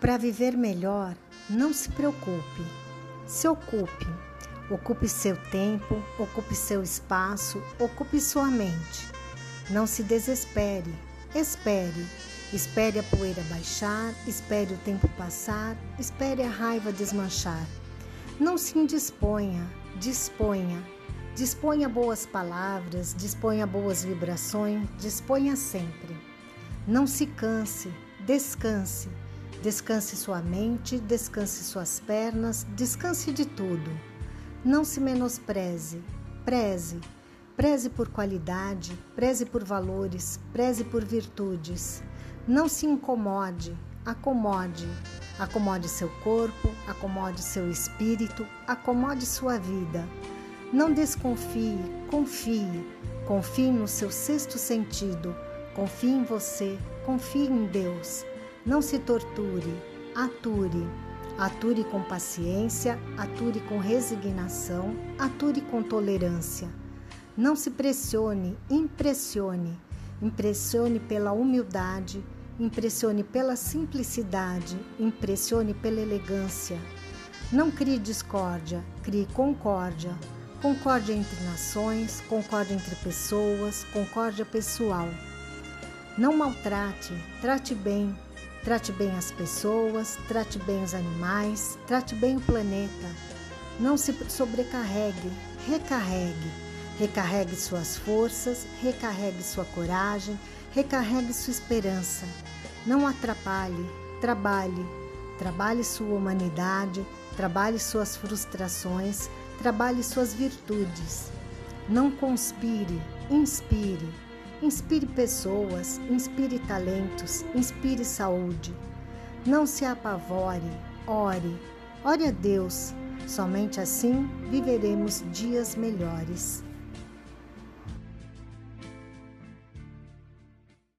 Para viver melhor, não se preocupe, se ocupe. Ocupe seu tempo, ocupe seu espaço, ocupe sua mente. Não se desespere, espere. Espere a poeira baixar, espere o tempo passar, espere a raiva desmanchar. Não se indisponha, disponha. Disponha boas palavras, disponha boas vibrações, disponha sempre. Não se canse, descanse. Descanse sua mente, descanse suas pernas, descanse de tudo. Não se menospreze, preze. Preze por qualidade, preze por valores, preze por virtudes. Não se incomode, acomode. Acomode seu corpo, acomode seu espírito, acomode sua vida. Não desconfie, confie. Confie no seu sexto sentido. Confie em você, confie em Deus. Não se torture, ature. Ature com paciência, ature com resignação, ature com tolerância. Não se pressione, impressione. Impressione pela humildade, impressione pela simplicidade, impressione pela elegância. Não crie discórdia, crie concórdia. Concórdia entre nações, concórdia entre pessoas, concórdia pessoal. Não maltrate, trate bem. Trate bem as pessoas, trate bem os animais, trate bem o planeta. Não se sobrecarregue, recarregue. Recarregue suas forças, recarregue sua coragem, recarregue sua esperança. Não atrapalhe, trabalhe. Trabalhe sua humanidade, trabalhe suas frustrações, trabalhe suas virtudes. Não conspire, inspire. Inspire pessoas, inspire talentos, inspire saúde. Não se apavore, ore, ore a Deus. Somente assim viveremos dias melhores.